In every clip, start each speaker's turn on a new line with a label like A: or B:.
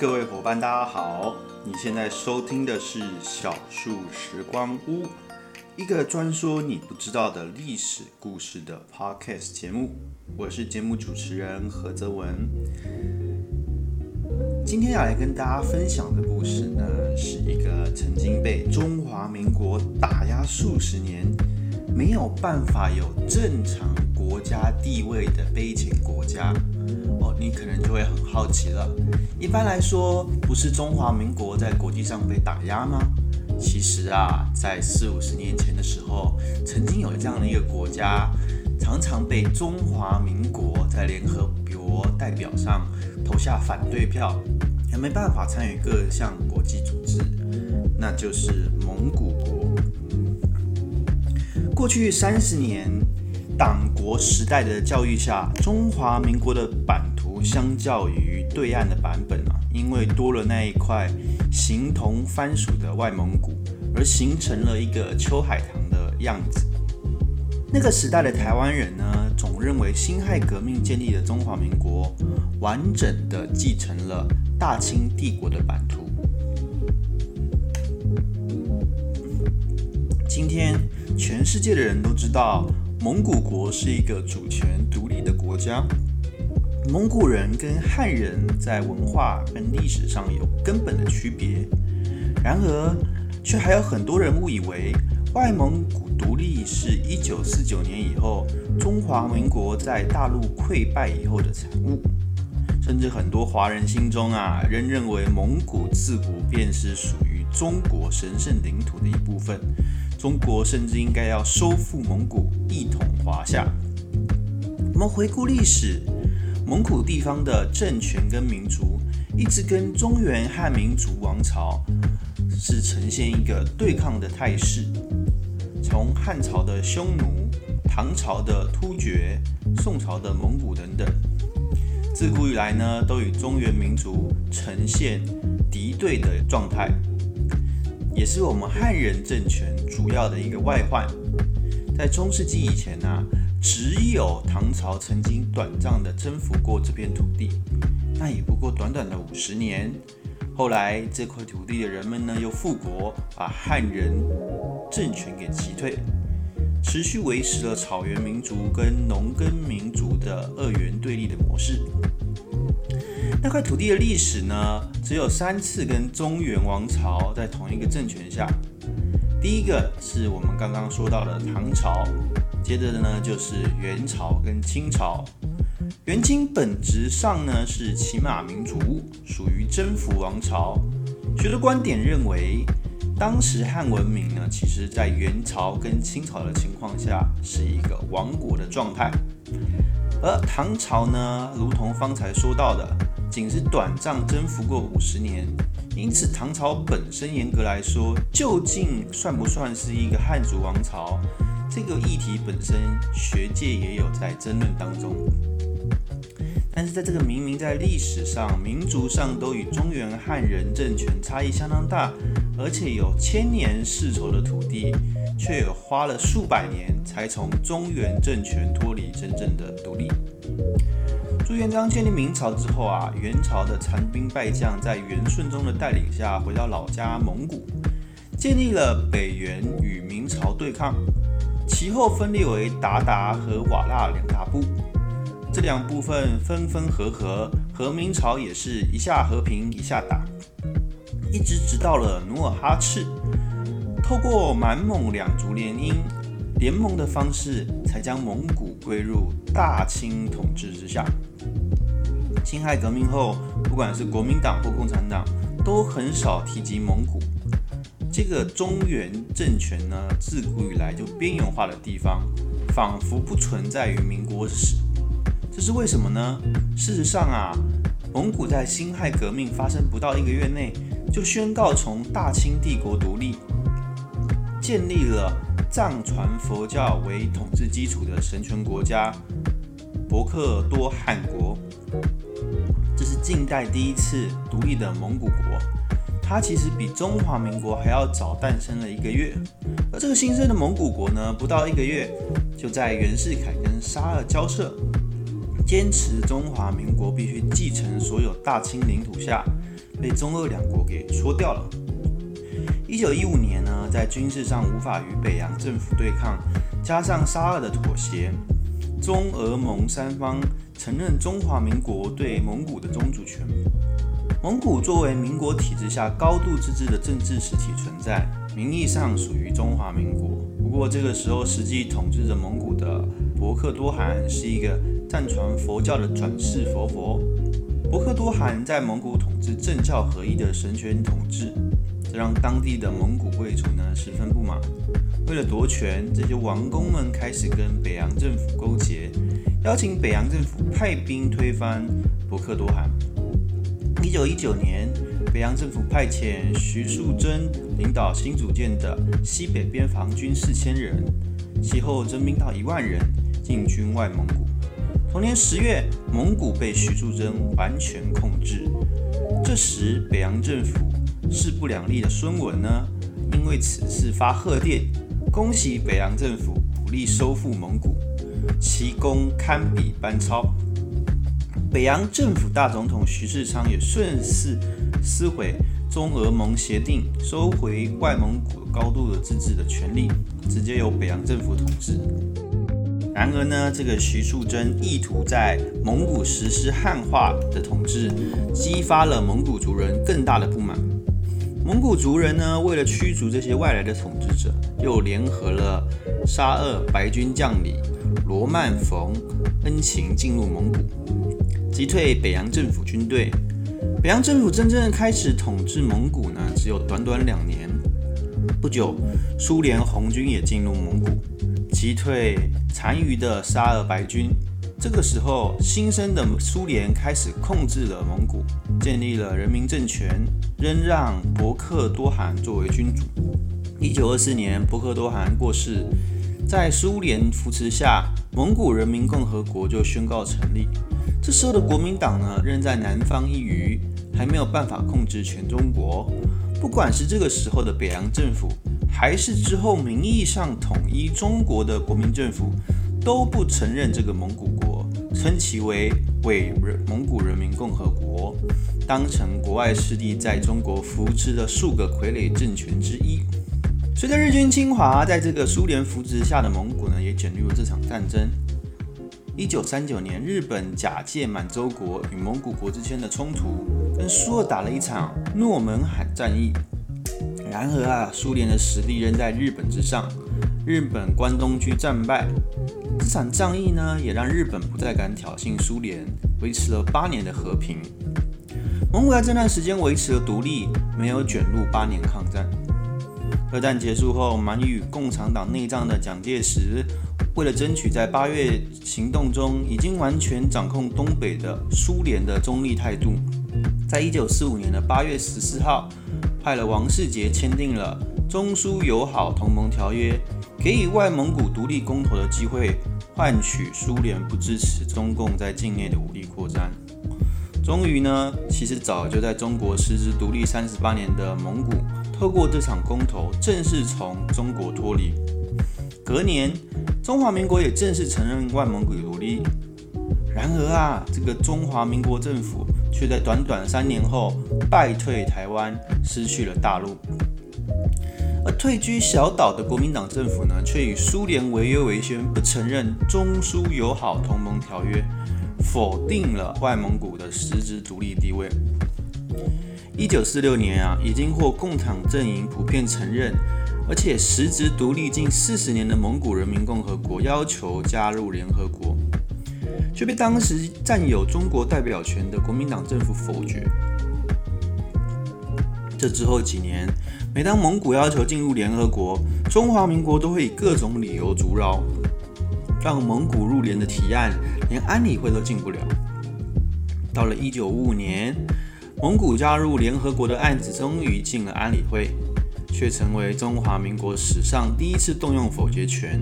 A: 各位伙伴，大家好！你现在收听的是小树时光屋，一个专说你不知道的历史故事的 podcast 节目。我是节目主持人何泽文。今天要来跟大家分享的故事呢，是一个曾经被中华民国打压数十年，没有办法有正常国家地位的悲情国家。你可能就会很好奇了。一般来说，不是中华民国在国际上被打压吗？其实啊，在四五十年前的时候，曾经有这样的一个国家，常常被中华民国在联合国代表上投下反对票，也没办法参与各项国际组织，那就是蒙古国。过去三十年。党国时代的教育下，中华民国的版图相较于对岸的版本啊，因为多了那一块形同番薯的外蒙古，而形成了一个秋海棠的样子。那个时代的台湾人呢，总认为辛亥革命建立的中华民国，完整的继承了大清帝国的版图。今天，全世界的人都知道。蒙古国是一个主权独立的国家。蒙古人跟汉人在文化跟历史上有根本的区别，然而却还有很多人误以为外蒙古独立是一九四九年以后中华民国在大陆溃败以后的产物，甚至很多华人心中啊仍认为蒙古自古便是属于中国神圣领土的一部分。中国甚至应该要收复蒙古，一统华夏。我们回顾历史，蒙古地方的政权跟民族，一直跟中原汉民族王朝是呈现一个对抗的态势。从汉朝的匈奴、唐朝的突厥、宋朝的蒙古等等，自古以来呢，都与中原民族呈现敌对的状态。也是我们汉人政权主要的一个外患。在中世纪以前呢，只有唐朝曾经短暂的征服过这片土地，那也不过短短的五十年。后来这块土地的人们呢又复国，把汉人政权给击退，持续维持了草原民族跟农耕民族的二元对立的模式。那块土地的历史呢，只有三次跟中原王朝在同一个政权下。第一个是我们刚刚说到的唐朝，接着的呢就是元朝跟清朝。元清本质上呢是骑马民族，属于征服王朝。许多观点认为，当时汉文明呢，其实在元朝跟清朝的情况下是一个亡国的状态，而唐朝呢，如同方才说到的。仅是短暂征服过五十年，因此唐朝本身严格来说，究竟算不算是一个汉族王朝？这个议题本身，学界也有在争论当中。但是在这个明明在历史上、民族上都与中原汉人政权差异相当大，而且有千年世仇的土地，却花了数百年才从中原政权脱离真正的独立。朱元璋建立明朝之后啊，元朝的残兵败将在元顺宗的带领下回到老家蒙古，建立了北元与明朝对抗。其后分裂为鞑靼和瓦剌两大部，这两部分分分合合，和明朝也是一下和平一下打，一直直到了努尔哈赤，透过满蒙两族联姻联盟的方式，才将蒙古归入大清统治之下。辛亥革命后，不管是国民党或共产党，都很少提及蒙古。这个中原政权呢。自古以来就边缘化的地方，仿佛不存在于民国史。这是为什么呢？事实上啊，蒙古在辛亥革命发生不到一个月内，就宣告从大清帝国独立，建立了藏传佛教为统治基础的神权国家——博克多汗国。这是近代第一次独立的蒙古国，它其实比中华民国还要早诞生了一个月。而这个新生的蒙古国呢，不到一个月就在袁世凯跟沙俄交涉，坚持中华民国必须继承所有大清领土下被中俄两国给戳掉了。一九一五年呢，在军事上无法与北洋政府对抗，加上沙俄的妥协，中俄蒙三方承认中华民国对蒙古的宗主权。蒙古作为民国体制下高度自治的政治实体存在，名义上属于中华民国。不过这个时候，实际统治着蒙古的博克多汗是一个赞传佛教的转世佛佛。博克多汗在蒙古统治政教合一的神权统治。这让当地的蒙古贵族呢十分不满。为了夺权，这些王公们开始跟北洋政府勾结，邀请北洋政府派兵推翻博克多汗。一九一九年，北洋政府派遣徐树铮领导新组建的西北边防军四千人，其后增兵到一万人，进军外蒙古。同年十月，蒙古被徐树铮完全控制。这时，北洋政府。势不两立的孙文呢，因为此事发贺电，恭喜北洋政府武力收复蒙古，其功堪比班超。北洋政府大总统徐世昌也顺势撕毁中俄蒙协定，收回外蒙古高度的自治的权利，直接由北洋政府统治。然而呢，这个徐树铮意图在蒙古实施汉化的统治，激发了蒙古族人更大的不满。蒙古族人呢，为了驱逐这些外来的统治者，又联合了沙俄白军将领罗曼·冯恩情进入蒙古，击退北洋政府军队。北洋政府真正开始统治蒙古呢，只有短短两年。不久，苏联红军也进入蒙古，击退残余的沙俄白军。这个时候，新生的苏联开始控制了蒙古，建立了人民政权。仍让博克多汗作为君主。一九二四年，博克多汗过世，在苏联扶持下，蒙古人民共和国就宣告成立。这时候的国民党呢，仍在南方一隅，还没有办法控制全中国。不管是这个时候的北洋政府，还是之后名义上统一中国的国民政府，都不承认这个蒙古国，称其为伪蒙古人民共和国。当成国外势力在中国扶持的数个傀儡政权之一。随着日军侵华，在这个苏联扶持下的蒙古呢，也卷入了这场战争。一九三九年，日本假借满洲国与蒙古国之间的冲突，跟苏俄打了一场诺门罕战役。然而啊，苏联的实力仍在日本之上，日本关东军战败。这场战役呢，也让日本不再敢挑衅苏联，维持了八年的和平。蒙古在这段时间维持了独立，没有卷入八年抗战。二战结束后，满与共产党内战的蒋介石，为了争取在八月行动中已经完全掌控东北的苏联的中立态度，在一九四五年的八月十四号，派了王世杰签订了中苏友好同盟条约，给予外蒙古独立公投的机会，换取苏联不支持中共在境内的武力扩张。终于呢，其实早就在中国实质独立三十八年的蒙古，透过这场公投，正式从中国脱离。隔年，中华民国也正式承认外蒙古独立。然而啊，这个中华民国政府却在短短三年后败退台湾，失去了大陆。而退居小岛的国民党政府呢，却以苏联违约为宣，不承认中苏友好同盟条约。否定了外蒙古的实质独立地位。一九四六年啊，已经获共产阵营普遍承认，而且实质独立近四十年的蒙古人民共和国要求加入联合国，却被当时占有中国代表权的国民党政府否决。这之后几年，每当蒙古要求进入联合国，中华民国都会以各种理由阻挠。让蒙古入联的提案连安理会都进不了。到了一九五五年，蒙古加入联合国的案子终于进了安理会，却成为中华民国史上第一次动用否决权。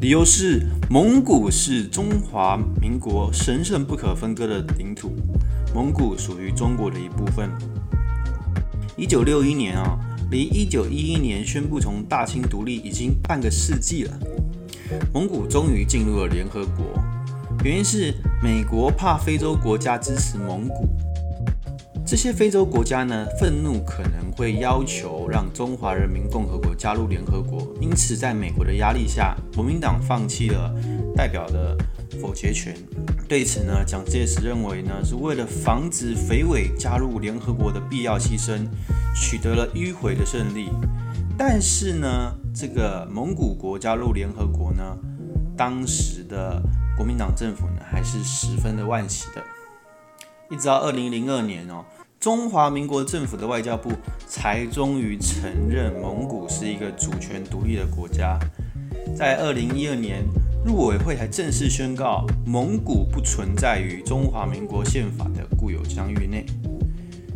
A: 理由是蒙古是中华民国神圣不可分割的领土，蒙古属于中国的一部分。一九六一年啊，离一九一一年宣布从大清独立已经半个世纪了。蒙古终于进入了联合国，原因是美国怕非洲国家支持蒙古。这些非洲国家呢，愤怒可能会要求让中华人民共和国加入联合国，因此在美国的压力下，国民党放弃了代表的否决权。对此呢，蒋介石认为呢，是为了防止匪伪加入联合国的必要牺牲，取得了迂回的胜利。但是呢，这个蒙古国加入联合国呢，当时的国民党政府呢，还是十分的惋惜的。一直到二零零二年哦。中华民国政府的外交部才终于承认蒙古是一个主权独立的国家。在二零一二年，入委会还正式宣告蒙古不存在于中华民国宪法的固有疆域内。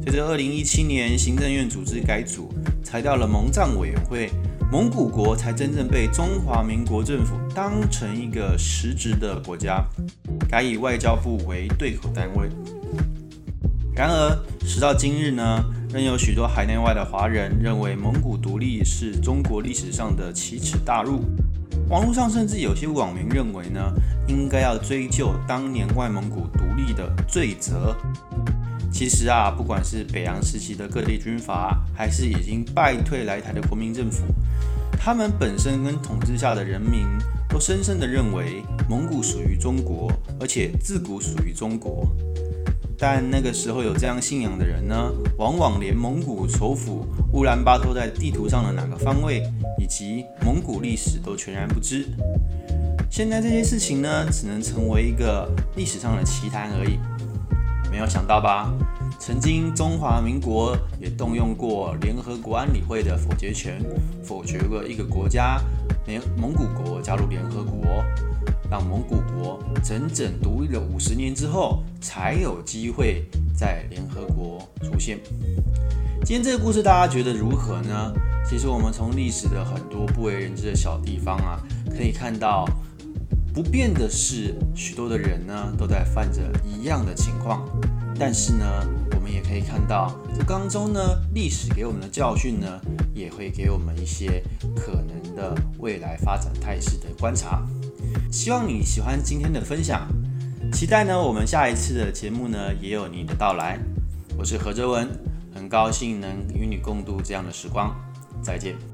A: 随着二零一七年行政院组织改组，裁掉了蒙藏委员会，蒙古国才真正被中华民国政府当成一个实质的国家，改以外交部为对口单位。然而，时到今日呢，仍有许多海内外的华人认为蒙古独立是中国历史上的奇耻大辱。网络上甚至有些网民认为呢，应该要追究当年外蒙古独立的罪责。其实啊，不管是北洋时期的各地军阀，还是已经败退来台的国民政府，他们本身跟统治下的人民都深深地认为蒙古属于中国，而且自古属于中国。但那个时候有这样信仰的人呢，往往连蒙古首府乌兰巴托在地图上的哪个方位，以及蒙古历史都全然不知。现在这些事情呢，只能成为一个历史上的奇谈而已。没有想到吧？曾经中华民国也动用过联合国安理会的否决权，否决过一个国家联蒙古国加入联合国。让蒙古国整整独立了五十年之后，才有机会在联合国出现。今天这个故事大家觉得如何呢？其实我们从历史的很多不为人知的小地方啊，可以看到，不变的是许多的人呢都在犯着一样的情况。但是呢，我们也可以看到，这当中呢，历史给我们的教训呢，也会给我们一些可能的未来发展态势的观察。希望你喜欢今天的分享，期待呢我们下一次的节目呢也有你的到来。我是何哲文，很高兴能与你共度这样的时光，再见。